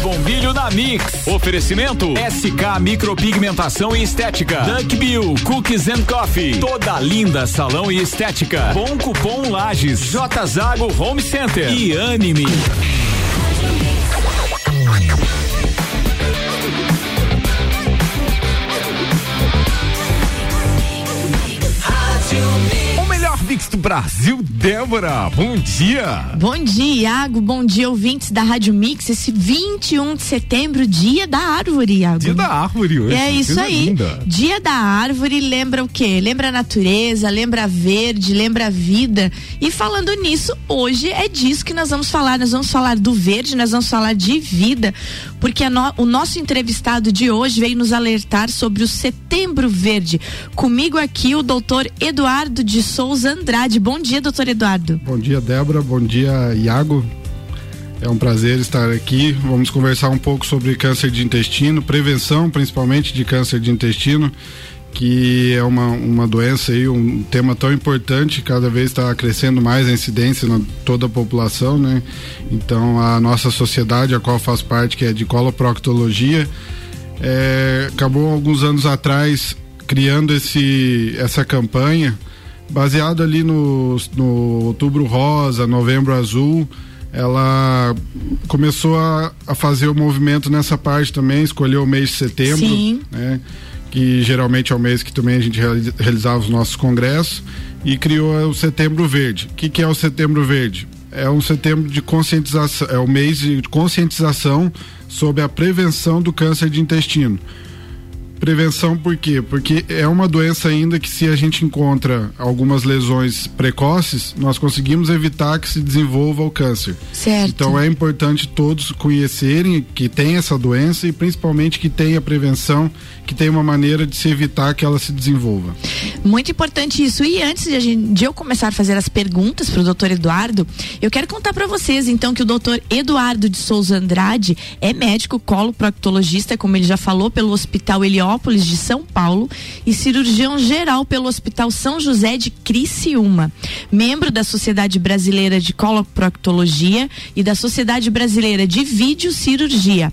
bombilho na Mix. Oferecimento SK Micropigmentação e Estética. Duck Bill Cookies and Coffee. Toda linda salão e estética. Bom cupom Lages. J Zago Home Center e Anime. Brasil, Débora. Bom dia. Bom dia, Iago. Bom dia, ouvintes da Rádio Mix. Esse 21 de setembro, dia da árvore, Iago. Dia da árvore hoje. É isso aí. Linda. Dia da árvore lembra o quê? Lembra a natureza, lembra a verde, lembra a vida. E falando nisso, hoje é disso que nós vamos falar. Nós vamos falar do verde, nós vamos falar de vida, porque no, o nosso entrevistado de hoje veio nos alertar sobre o Setembro Verde. Comigo aqui o doutor Eduardo de Souza Andrade. Bom dia, doutor Eduardo. Bom dia, Débora. Bom dia, Iago. É um prazer estar aqui. Vamos conversar um pouco sobre câncer de intestino, prevenção principalmente de câncer de intestino, que é uma, uma doença e um tema tão importante, cada vez está crescendo mais a incidência na toda a população, né? Então a nossa sociedade, a qual faz parte, que é de coloproctologia, é, acabou alguns anos atrás criando esse, essa campanha baseado ali no, no Outubro Rosa, Novembro Azul, ela começou a, a, fazer o movimento nessa parte também, escolheu o mês de setembro, Sim. né? Que geralmente é o mês que também a gente realizava os nossos congressos e criou o Setembro Verde. O que, que é o Setembro Verde? É um setembro de conscientização, é o mês de conscientização sobre a prevenção do câncer de intestino. Prevenção por quê? Porque é uma doença ainda que se a gente encontra algumas lesões precoces, nós conseguimos evitar que se desenvolva o câncer. Certo. Então é importante todos conhecerem que tem essa doença e principalmente que tenha prevenção, que tenha uma maneira de se evitar que ela se desenvolva. Muito importante isso. E antes de, gente, de eu começar a fazer as perguntas para o doutor Eduardo, eu quero contar para vocês então que o doutor Eduardo de Souza Andrade é médico coloproctologista, como ele já falou, pelo Hospital Elió De São Paulo e cirurgião geral pelo Hospital São José de Criciúma. Membro da Sociedade Brasileira de Coloproctologia e da Sociedade Brasileira de Videocirurgia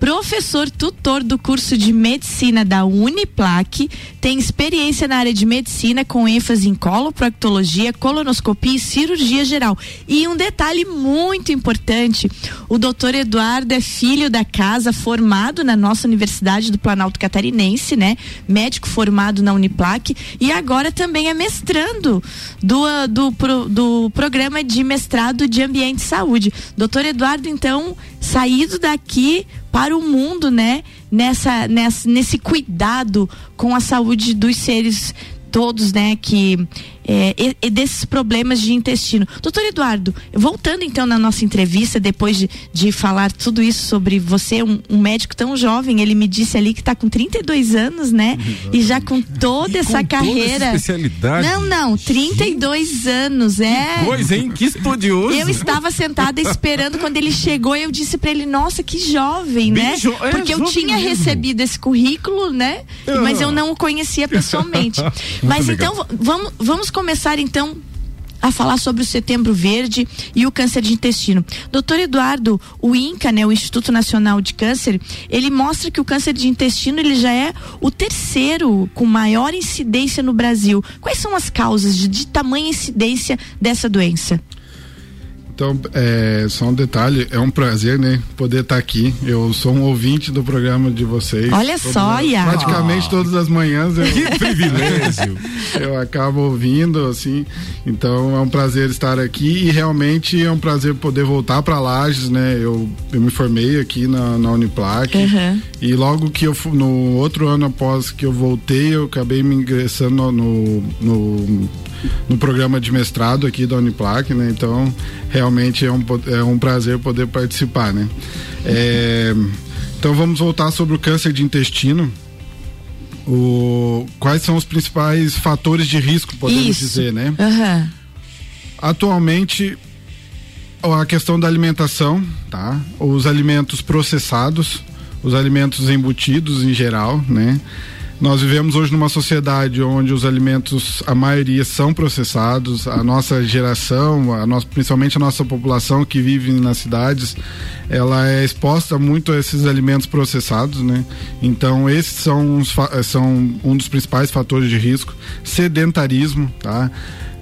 professor tutor do curso de medicina da Uniplac, tem experiência na área de medicina com ênfase em coloproctologia, colonoscopia e cirurgia geral. E um detalhe muito importante: o doutor Eduardo é filho da casa, formado na nossa Universidade do Planalto Catarinense, né? Médico formado na Uniplac e agora também é mestrando do, do, do, do programa de mestrado de ambiente e saúde. Doutor Eduardo, então, saído daqui para o mundo, né? Nessa, nessa, nesse cuidado com a saúde dos seres todos, né, que é, e, e desses problemas de intestino. Doutor Eduardo, voltando então na nossa entrevista, depois de, de falar tudo isso sobre você, um, um médico tão jovem, ele me disse ali que está com 32 anos, né? E já com toda essa com carreira. Toda essa especialidade. Não, não, 32 Sim. anos, é. Coisa, hein? Que estudioso. Eu estava sentada esperando quando ele chegou e eu disse para ele, nossa, que jovem, Bem né? Jo é, Porque eu tinha mesmo. recebido esse currículo, né? Mas eu não o conhecia pessoalmente. Mas legal. então, vamos, vamos começar então a falar sobre o Setembro Verde e o câncer de intestino. Doutor Eduardo, o INCA, né, o Instituto Nacional de Câncer, ele mostra que o câncer de intestino ele já é o terceiro com maior incidência no Brasil. Quais são as causas de, de tamanha incidência dessa doença? Então, é, só um detalhe, é um prazer, né, poder estar tá aqui. Eu sou um ouvinte do programa de vocês. Olha só, Iago. Praticamente oh. todas as manhãs. Eu, que privilégio! eu acabo ouvindo, assim. Então, é um prazer estar aqui e realmente é um prazer poder voltar para Lages, né? Eu, eu me formei aqui na, na Uniplac uhum. e logo que eu no outro ano após que eu voltei, eu acabei me ingressando no, no no programa de mestrado aqui da Uniplac, né? Então, realmente é um, é um prazer poder participar, né? É, então, vamos voltar sobre o câncer de intestino. O, quais são os principais fatores de risco, podemos Isso. dizer, né? Uhum. Atualmente, a questão da alimentação, tá? Os alimentos processados, os alimentos embutidos em geral, né? Nós vivemos hoje numa sociedade onde os alimentos, a maioria são processados. A nossa geração, a nossa, principalmente a nossa população que vive nas cidades, ela é exposta muito a esses alimentos processados, né? Então esses são, uns, são um dos principais fatores de risco. Sedentarismo, tá?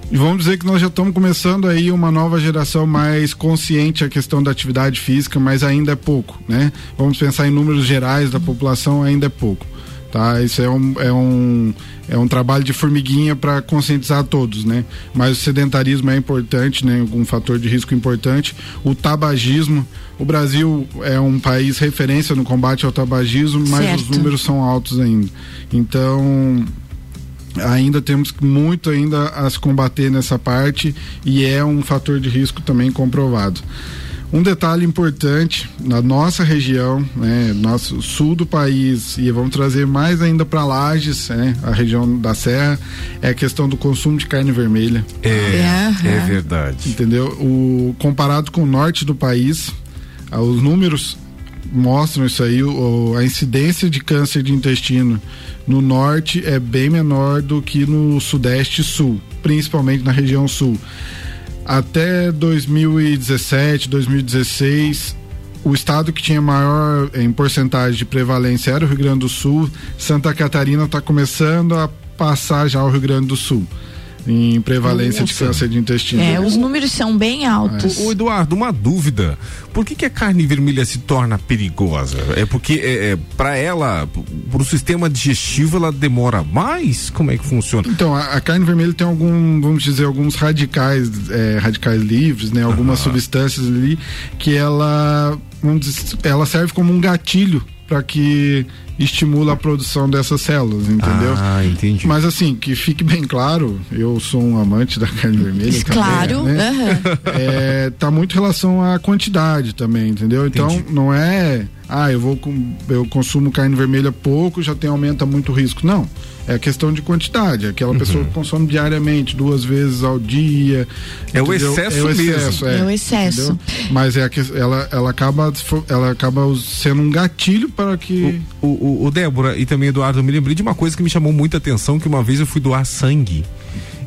E vamos dizer que nós já estamos começando aí uma nova geração mais consciente a questão da atividade física, mas ainda é pouco, né? Vamos pensar em números gerais da população, ainda é pouco. Tá? Isso é um, é um, é um trabalho de formiguinha para conscientizar todos, né? Mas o sedentarismo é importante, né? Um fator de risco importante. O tabagismo, o Brasil é um país referência no combate ao tabagismo, mas certo. os números são altos ainda. Então, ainda temos muito ainda a se combater nessa parte e é um fator de risco também comprovado. Um detalhe importante na nossa região, né, nosso sul do país e vamos trazer mais ainda para Lages, né, a região da Serra, é a questão do consumo de carne vermelha. É, é, é verdade. Entendeu? O comparado com o norte do país, ah, os números mostram isso aí, o, a incidência de câncer de intestino no norte é bem menor do que no sudeste e sul, principalmente na região sul. Até 2017, 2016, o estado que tinha maior em porcentagem de prevalência era o Rio Grande do Sul. Santa Catarina está começando a passar já o Rio Grande do Sul em prevalência Nossa. de câncer de intestino. É, os números são bem altos. O, o Eduardo, uma dúvida. Por que, que a carne vermelha se torna perigosa? É porque é, é para ela, para o sistema digestivo, ela demora mais? Como é que funciona? Então, a, a carne vermelha tem algum, vamos dizer, alguns radicais, é, radicais livres, né? Algumas substâncias ali que ela, vamos dizer, ela serve como um gatilho para que estimula a produção dessas células, entendeu? Ah, entendi. Mas assim, que fique bem claro, eu sou um amante da carne vermelha. Claro, também, né? uhum. é, tá muito em relação à quantidade também, entendeu? Então entendi. não é, ah, eu vou eu consumo carne vermelha pouco, já tem aumenta muito o risco. Não é questão de quantidade. Aquela uhum. pessoa que consome diariamente, duas vezes ao dia. É o excesso, é o excesso mesmo. É, é o excesso. Entendeu? Mas é que ela, ela, acaba, ela acaba sendo um gatilho para que. O, o, o Débora e também Eduardo, eu me lembrei de uma coisa que me chamou muita atenção, que uma vez eu fui doar sangue.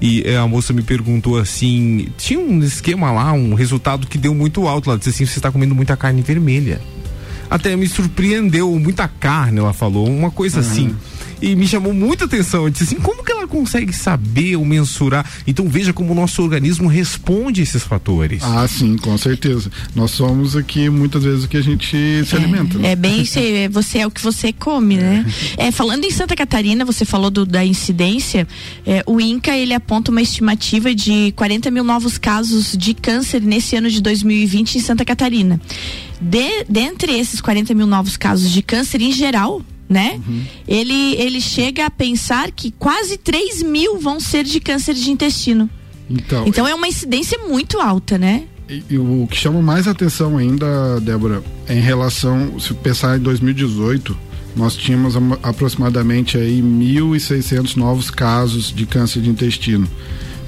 E é, a moça me perguntou assim: tinha um esquema lá, um resultado que deu muito alto. Ela disse assim: você está comendo muita carne vermelha. Até me surpreendeu, muita carne, ela falou, uma coisa uhum. assim e me chamou muita atenção. Eu disse assim, como que ela consegue saber ou mensurar? Então veja como o nosso organismo responde a esses fatores. Ah, sim, com certeza. Nós somos aqui muitas vezes o que a gente se é, alimenta. Né? É bem é, você é o que você come, né? É, falando em Santa Catarina, você falou do, da incidência, é, o INCA ele aponta uma estimativa de 40 mil novos casos de câncer nesse ano de 2020 em Santa Catarina. De, dentre esses 40 mil novos casos de câncer em geral, né? Uhum. Ele, ele chega a pensar que quase 3 mil vão ser de câncer de intestino. Então, então é uma incidência muito alta, né? E, e o que chama mais atenção ainda, Débora, é em relação, se pensar em 2018, nós tínhamos aproximadamente aí 1.600 novos casos de câncer de intestino.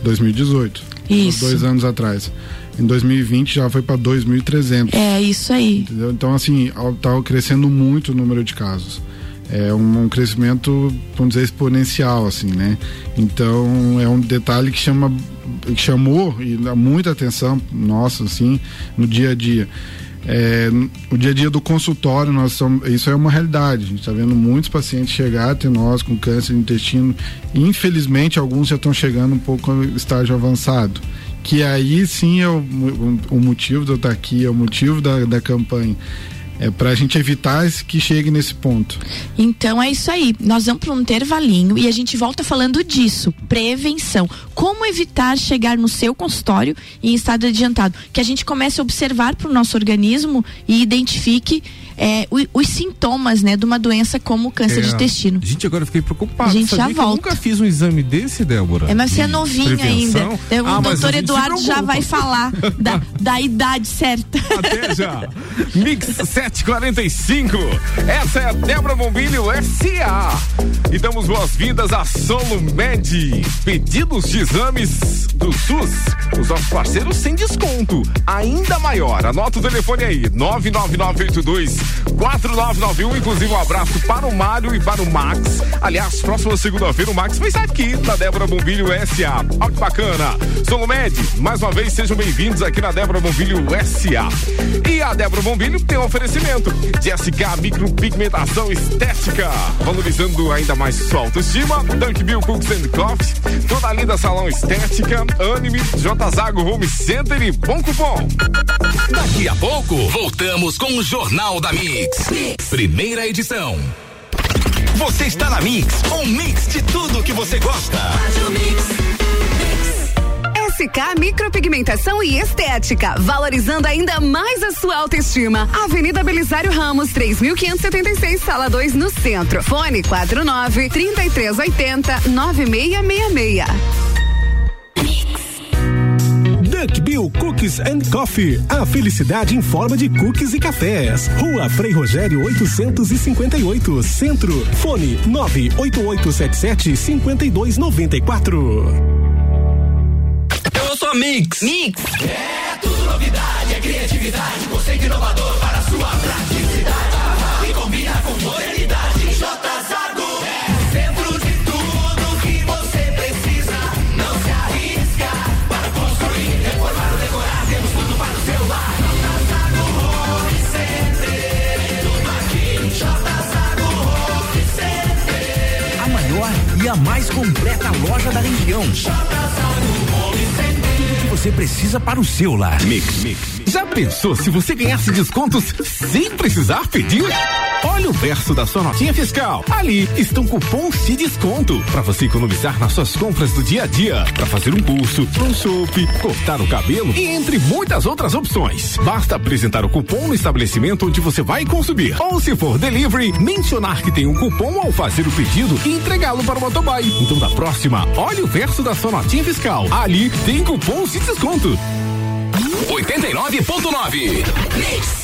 2018. Isso. Dois anos atrás. Em 2020 já foi para 2.300. É, isso aí. Entendeu? Então, assim, está crescendo muito o número de casos é um, um, crescimento, vamos dizer, exponencial, assim, né? Então é um detalhe que chama, que chamou e dá muita atenção nossa, assim, no dia a dia. É, o dia a dia do consultório, nós somos, isso é uma realidade. A gente está vendo muitos pacientes chegar até nós com câncer de intestino. Infelizmente, alguns já estão chegando um pouco no estágio avançado. Que aí sim é o, o motivo de eu estar aqui, é o motivo da, da campanha é para a gente evitar que chegue nesse ponto. Então é isso aí. Nós vamos para um intervalinho e a gente volta falando disso, prevenção. Como evitar chegar no seu consultório em estado adiantado? Que a gente comece a observar para o nosso organismo e identifique é, os, os, sintomas, né, de uma doença como o câncer é, de intestino. Gente, agora eu fiquei preocupado. A gente Sabia já volta. Eu nunca fiz um exame desse, Débora. É, mas você é novinha ainda. O ah, doutor Eduardo já vai falar da, da idade certa. Até já. Mix 745. Essa é a Débora Bombilho SA. E damos boas-vindas a Solo Med. Pedidos de exames do SUS. Os nossos parceiros sem desconto. Ainda maior. Anota o telefone aí: 99982 4991. Inclusive, um abraço para o Mário e para o Max. Aliás, próxima segunda-feira o Max vai estar aqui na Débora Bombilho SA. Olha que bacana. Sou Med, mais uma vez sejam bem-vindos aqui na Débora Bombilho SA. E a Débora Bombilho tem um oferecimento de SK Micropigmentação Estética, valorizando ainda mais sua autoestima. Dunk Bill Cooks and Coffee, toda a linda salão estética, Anime, J Zago Home Center e bom cupom. Daqui a pouco, voltamos com o Jornal da mix. mix. Primeira edição. Você está na Mix, um mix de tudo que você gosta. SK Micropigmentação e Estética, valorizando ainda mais a sua autoestima. Avenida Belisário Ramos, 3576, sala 2, no centro. Fone 49 3380 9666. Duck Bill Cookies and Coffee. A felicidade em forma de cookies e cafés. Rua Frei Rogério 858, Centro. Fone 98877 5294. Eu sou Mix. Mix. É tudo novidade, é criatividade, conceito inovador para sua praticidade. Mais completa loja da região. Tudo que você precisa para o seu lar. Mix, mix. Já pensou se você ganhasse descontos sem precisar pedir? Olha o verso da sua notinha fiscal. Ali estão cupons de desconto para você economizar nas suas compras do dia a dia, para fazer um curso, um chope, cortar o cabelo e entre muitas outras opções. Basta apresentar o cupom no estabelecimento onde você vai consumir. Ou se for delivery, mencionar que tem um cupom ao fazer o pedido e entregá-lo para o motoboy. Então da próxima, olhe o verso da sua notinha fiscal. Ali tem cupons de desconto. 89.9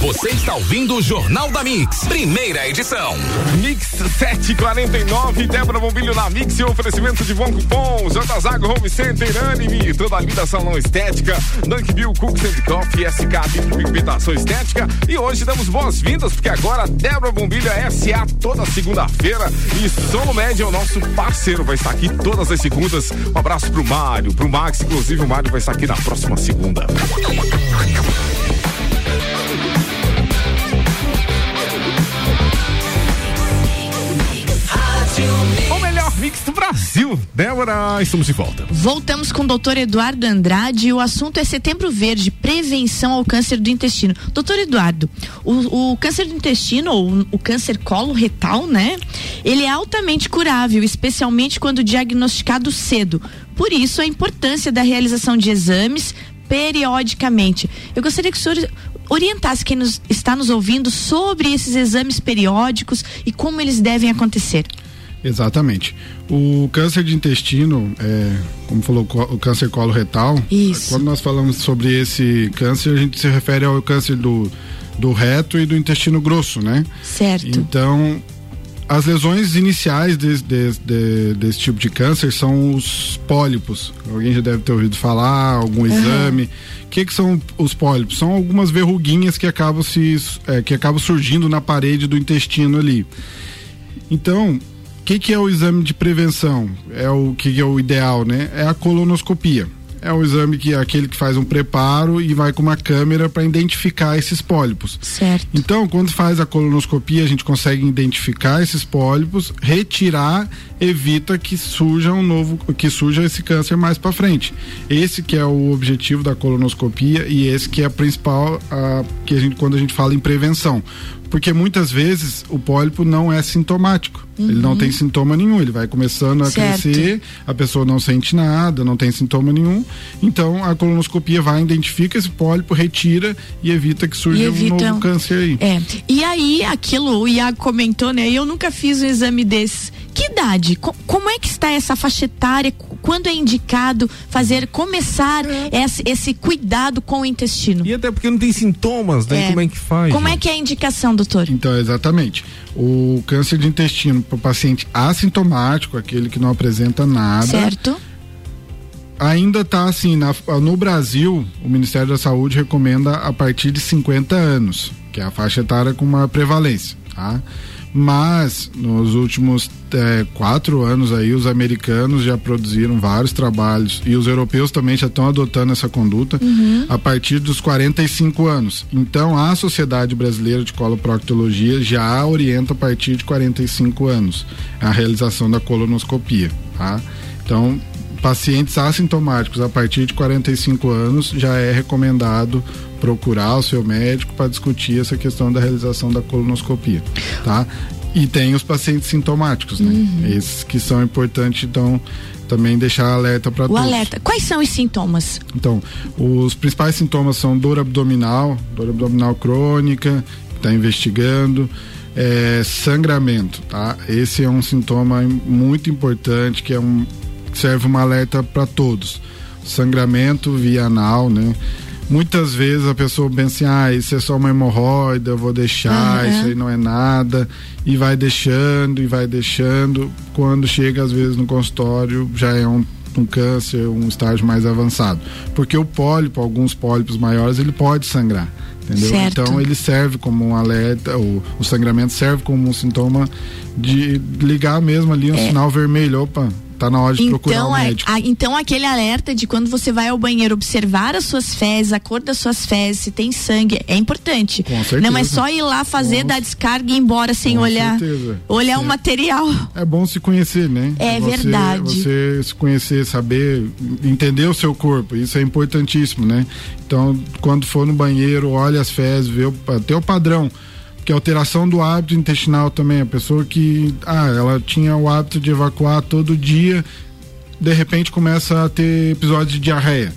você está ouvindo o Jornal da Mix, primeira edição. Mix 749, Débora Bombilho na Mix e oferecimento de bom cupom, Zago Home Center, Anime, toda a linda salão estética, Dunk Bill Cooks and Coffee, SK Pigmentação Estética. E hoje damos boas-vindas, porque agora Débora Bombilho é SA toda segunda-feira e Solo Média o nosso parceiro, vai estar aqui todas as segundas. Um abraço pro Mário, pro Max, inclusive o Mário vai estar aqui na próxima segunda. Mix do Brasil. Débora, estamos de volta. Voltamos com o doutor Eduardo Andrade e o assunto é Setembro Verde, prevenção ao câncer do intestino. Doutor Eduardo, o, o câncer do intestino, ou o câncer colo retal, né? Ele é altamente curável, especialmente quando diagnosticado cedo. Por isso, a importância da realização de exames periodicamente. Eu gostaria que o senhor orientasse quem nos, está nos ouvindo sobre esses exames periódicos e como eles devem acontecer. Exatamente. O câncer de intestino, é, como falou, o câncer coloretal. Isso. Quando nós falamos sobre esse câncer, a gente se refere ao câncer do, do reto e do intestino grosso, né? Certo. Então, as lesões iniciais de, de, de, desse tipo de câncer são os pólipos. Alguém já deve ter ouvido falar, algum exame. O que, que são os pólipos? São algumas verruguinhas que acabam, se, é, que acabam surgindo na parede do intestino ali. Então, que, que é o exame de prevenção? É o que, que é o ideal, né? É a colonoscopia. É um exame que é aquele que faz um preparo e vai com uma câmera para identificar esses pólipos. Certo. Então, quando faz a colonoscopia, a gente consegue identificar esses pólipos, retirar, evita que surja um novo, que surja esse câncer mais para frente. Esse que é o objetivo da colonoscopia e esse que é a principal, a, que a gente quando a gente fala em prevenção porque muitas vezes o pólipo não é sintomático. Uhum. Ele não tem sintoma nenhum, ele vai começando a certo. crescer, a pessoa não sente nada, não tem sintoma nenhum. Então a colonoscopia vai, identifica esse pólipo, retira e evita que surja evita, um novo câncer aí. É. E aí, aquilo, o Iago comentou, né? Eu nunca fiz um exame desse. Que idade? como é que está essa faixa etária? Quando é indicado fazer, começar é. esse, esse, cuidado com o intestino? E até porque não tem sintomas, né? É. Como é que faz? Como é que é a indicação, doutor? Então, exatamente. O câncer de intestino para o paciente assintomático, aquele que não apresenta nada. Certo ainda está assim, na, no Brasil, o Ministério da Saúde recomenda a partir de 50 anos, que é a faixa etária com maior prevalência, tá? Mas nos últimos é, quatro anos aí, os americanos já produziram vários trabalhos e os europeus também já estão adotando essa conduta uhum. a partir dos 45 anos. Então, a Sociedade Brasileira de Coloproctologia já orienta a partir de 45 anos a realização da colonoscopia, tá? Então, pacientes assintomáticos a partir de 45 anos já é recomendado procurar o seu médico para discutir essa questão da realização da colonoscopia, tá? E tem os pacientes sintomáticos, né? Uhum. Esses que são importantes, então também deixar alerta para todos. O alerta. Quais são os sintomas? Então, os principais sintomas são dor abdominal, dor abdominal crônica, está investigando, é, sangramento, tá? Esse é um sintoma muito importante que é um serve uma alerta para todos. Sangramento via anal, né? Muitas vezes a pessoa pensa assim, ah, isso é só uma hemorroida, eu vou deixar, uhum. isso aí não é nada, e vai deixando, e vai deixando. Quando chega, às vezes, no consultório, já é um, um câncer, um estágio mais avançado. Porque o pólipo, alguns pólipos maiores, ele pode sangrar. Entendeu? Então ele serve como um alerta, o, o sangramento serve como um sintoma de ligar mesmo ali um é. sinal vermelho. Opa, tá na hora de então, procurar um médico. A, então aquele alerta de quando você vai ao banheiro observar as suas fezes, a cor das suas fezes, se tem sangue, é importante. Com certeza. Não é só ir lá fazer, Com... dar descarga e ir embora sem Com olhar. Certeza. Olhar o material. É bom se conhecer, né? É você, verdade. Você se conhecer, saber, entender o seu corpo, isso é importantíssimo, né? Então, quando for no banheiro, olha as fezes, vê o, até o padrão que alteração do hábito intestinal também. A pessoa que, ah, ela tinha o hábito de evacuar todo dia, de repente começa a ter episódios de diarreia.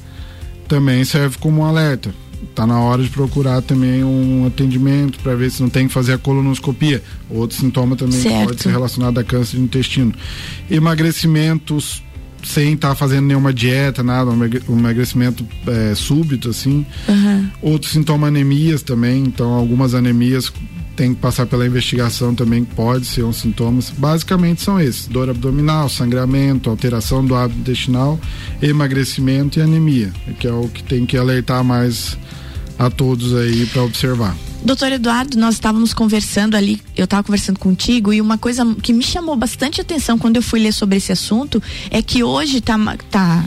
Também serve como um alerta. Tá na hora de procurar também um atendimento para ver se não tem que fazer a colonoscopia. Outro sintoma também pode ser relacionado a câncer de intestino. Emagrecimentos sem estar tá fazendo nenhuma dieta, nada, um emagrecimento é, súbito, assim. Uhum. Outros sintomas anemias também, então algumas anemias tem que passar pela investigação também, pode ser um sintomas. Basicamente são esses: dor abdominal, sangramento, alteração do hábito intestinal, emagrecimento e anemia, que é o que tem que alertar mais a todos aí para observar. Doutor Eduardo, nós estávamos conversando ali, eu estava conversando contigo, e uma coisa que me chamou bastante atenção quando eu fui ler sobre esse assunto é que hoje está tá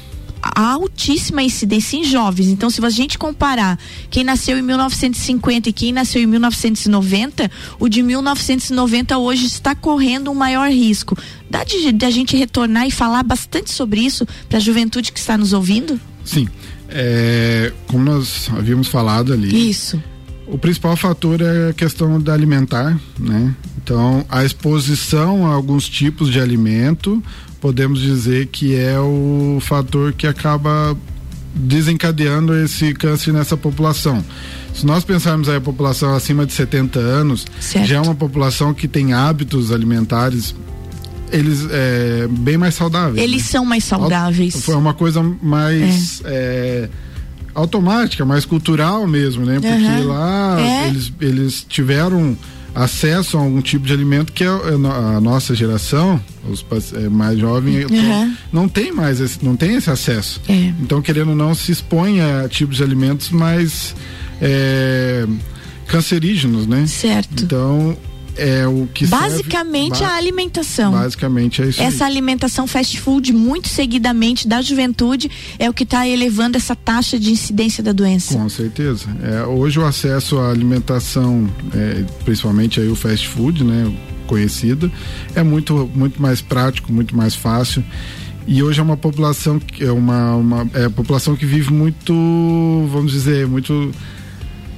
altíssima incidência em jovens. Então, se a gente comparar quem nasceu em 1950 e quem nasceu em 1990, o de 1990 hoje está correndo um maior risco. Dá de, de a gente retornar e falar bastante sobre isso para a juventude que está nos ouvindo? Sim. É, como nós havíamos falado ali. Isso. O principal fator é a questão da alimentar, né? Então, a exposição a alguns tipos de alimento, podemos dizer que é o fator que acaba desencadeando esse câncer nessa população. Se nós pensarmos aí a população acima de 70 anos, certo. já é uma população que tem hábitos alimentares eles é, bem mais saudáveis. Eles né? são mais saudáveis. Foi uma coisa mais é. É, automática, mais cultural mesmo, né? Porque uhum. lá é. eles, eles tiveram acesso a algum tipo de alimento que a, a nossa geração, os é, mais jovens, uhum. não tem mais esse, não tem esse acesso. É. Então, querendo ou não, se expõe a tipos de alimentos mais é, cancerígenos, né? Certo. Então, é o que basicamente serve, a alimentação. Basicamente é isso. Essa aí. alimentação fast food muito seguidamente da juventude é o que está elevando essa taxa de incidência da doença. Com certeza. É, hoje o acesso à alimentação, é, principalmente aí o fast food, né, conhecida, é muito muito mais prático, muito mais fácil. E hoje é uma população que é uma, uma é, população que vive muito, vamos dizer, muito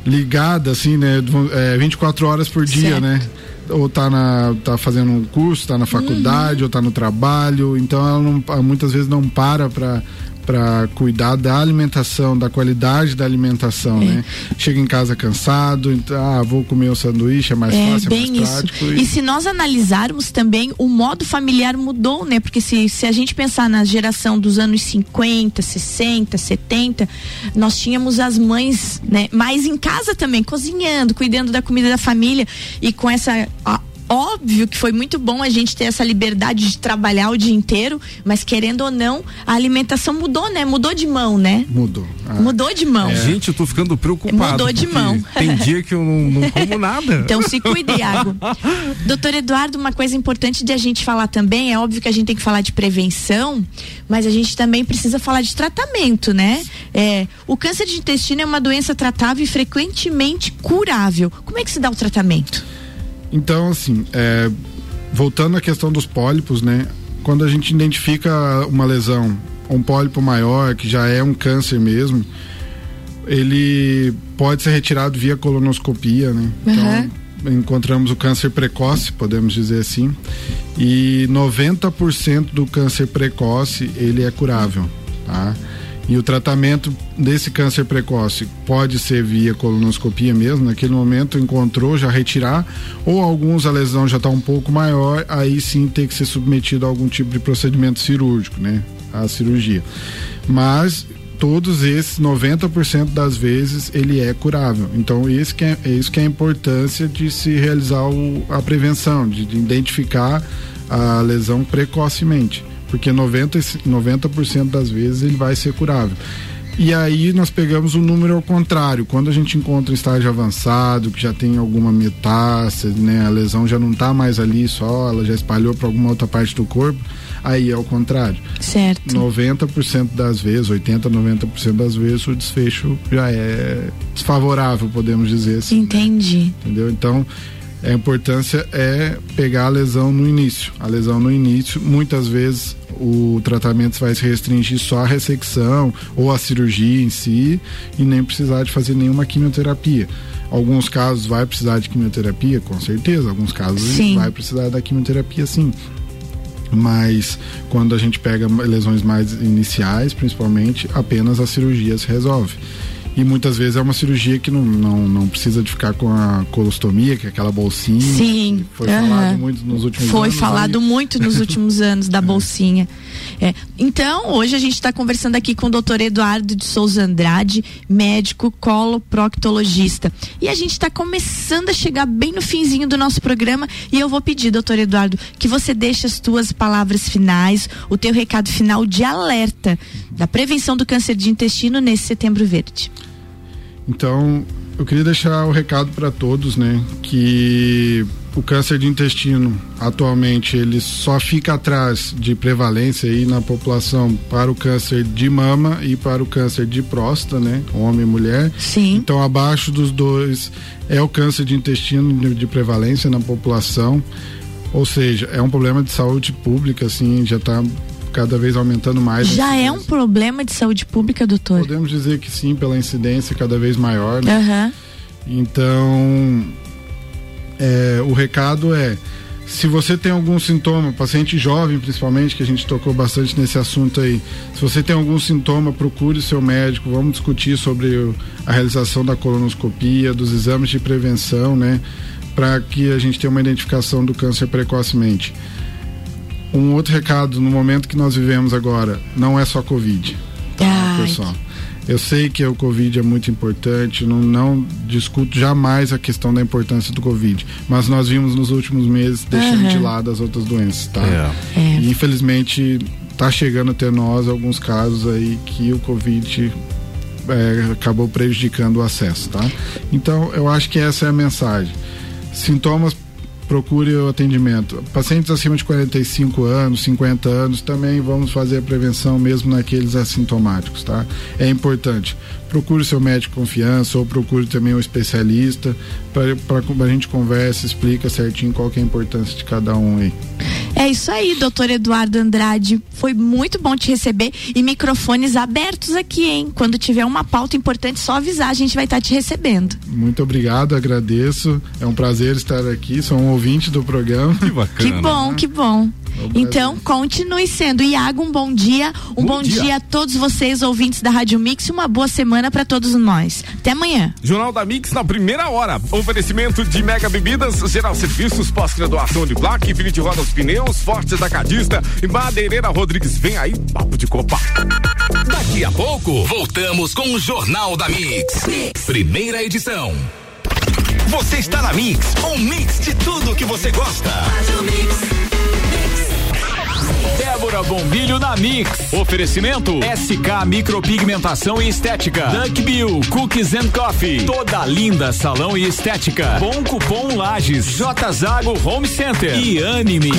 ligada, assim, né? É, 24 horas por dia, Certo. né? Ou tá, na, tá fazendo um curso, tá na faculdade, ou tá no trabalho. Então ela não, muitas vezes não para para para cuidar da alimentação, da qualidade da alimentação, né? Chega em casa cansado, então, ah, vou comer um sanduíche, é mais É fácil, é bem mais isso. prático. E se nós analisarmos também, o modo familiar mudou, né? Porque se, se a gente pensar na geração dos anos 50, 60, 70, nós tínhamos as mães, né? Mais em casa também, cozinhando, cuidando da comida da família e com essa. a- Óbvio que foi muito bom a gente ter essa liberdade de trabalhar o dia inteiro, mas querendo ou não, a alimentação mudou, né? Mudou de mão, né? Mudou. Ah, Mudou de mão. Gente, eu tô ficando preocupado. Mudou de mão. Tem dia que eu não, não como nada. Então se cuide, Iago. Doutor Eduardo, uma coisa importante de a gente falar também, é óbvio que a gente tem que falar de prevenção, mas a gente também precisa falar de tratamento, né? É, o câncer de intestino é uma doença tratável e frequentemente curável. Como é que se dá o tratamento? Então, assim, é, voltando à questão dos pólipos, né? Quando a gente identifica uma lesão, um pólipo maior, que já é um câncer mesmo, ele pode ser retirado via colonoscopia, né? Então, encontramos o câncer precoce, podemos dizer assim, e 90% do câncer precoce, ele é curável, tá? E o tratamento desse câncer precoce pode ser via colonoscopia mesmo, naquele momento encontrou, já retirar, ou alguns a lesão já está um pouco maior, aí sim tem que ser submetido a algum tipo de procedimento cirúrgico, né? A cirurgia. Mas todos esses, 90% das vezes, ele é curável. Então, esse que é, é isso que é a importância de se realizar o- a prevenção, de, de identificar a lesão precocemente. Porque 90, e- 90% das vezes ele vai ser curável. E aí nós pegamos o número ao contrário. Quando a gente encontra em estágio avançado, que já tem alguma metástase, né, a lesão já não está mais ali só, ela já espalhou para alguma outra parte do corpo, aí é o contrário. Certo. 90% das vezes, 80, 90% das vezes o desfecho já é desfavorável, podemos dizer assim. né? Entendi. Entendeu? Então, a importância é pegar a lesão no início. A lesão no início, muitas vezes o tratamento vai se restringir só à ressecção ou à cirurgia em si e nem precisar de fazer nenhuma quimioterapia. Alguns casos vai precisar de quimioterapia, com certeza. Alguns casos Sim. vai precisar da quimioterapia, sim. Mas quando a gente pega lesões mais iniciais, principalmente, apenas a cirurgia se resolve. E muitas vezes é uma cirurgia que não, não, não precisa de ficar com a colostomia, que é aquela bolsinha. Sim. Foi aham. falado muito nos últimos Foi anos. né? falado aí. muito nos últimos anos da bolsinha. É. Então, hoje a gente está conversando aqui com o doutor Eduardo de Souza Andrade, médico coloproctologista. E a gente está começando a chegar bem no finzinho do nosso programa e eu vou pedir, doutor Eduardo, que você deixe as tuas palavras finais, o teu recado final de alerta da prevenção do câncer de intestino nesse setembro verde. Então, eu queria deixar o recado para todos, né, que o câncer de intestino atualmente ele só fica atrás de prevalência aí na população para o câncer de mama e para o câncer de próstata, né, homem e mulher. Sim. Então, abaixo dos dois é o câncer de intestino de, de prevalência na população. Ou seja, é um problema de saúde pública, assim, já está cada vez aumentando mais. Já é um problema de saúde pública, doutor? Podemos dizer que sim, pela incidência cada vez maior, né? Aham. Então, é, o recado é: se você tem algum sintoma, paciente jovem principalmente, que a gente tocou bastante nesse assunto aí, se você tem algum sintoma, procure seu médico, vamos discutir sobre a realização da colonoscopia, dos exames de prevenção, né? Para que a gente tenha uma identificação do câncer precocemente. Um outro recado no momento que nós vivemos agora, não é só Covid Ai, pessoal. Eu sei que o Covid é muito importante, não, não discuto jamais a questão da importância do Covid, mas nós vimos nos últimos meses deixando de lado as outras doenças, tá? É. E infelizmente tá chegando até nós alguns casos aí que o Covid é, acabou prejudicando o acesso, tá? Então eu acho que essa é a mensagem. Sintomas procure o atendimento. Pacientes acima de 45 anos, 50 anos, também vamos fazer a prevenção mesmo naqueles assintomáticos, tá? É importante. Procure seu médico de confiança ou procure também um especialista para a gente conversa, explica certinho qual que é a importância de cada um aí. É isso aí, doutor Eduardo Andrade. Foi muito bom te receber e microfones abertos aqui, hein? Quando tiver uma pauta importante, só avisar, a gente vai estar tá te recebendo. Muito obrigado, agradeço. É um prazer estar aqui, sou um ouvinte do programa. Que bacana. Que bom, que bom. Então, continue sendo. Iago, um bom dia. Um bom, bom dia. dia. a todos vocês, ouvintes da Rádio Mix, e uma boa semana para todos nós. Até amanhã. Jornal da Mix na primeira hora. Oferecimento de Mega Bebidas, Geral Serviços, pós-graduação de Black, Infinity Rodas Pneus, Forte Atacadista e Madeireira Rodrigues. Vem aí, papo de copa. Daqui a pouco, voltamos com o Jornal da mix. mix. Primeira edição. Você está na Mix, um mix de tudo que você gosta. Rádio Mix. Débora Bombilho na Mix. Oferecimento SK Micropigmentação e Estética. Duck Bill Cookies and Coffee. Toda linda salão e estética. Bom cupom Lages. J Zago Home Center. E Anime.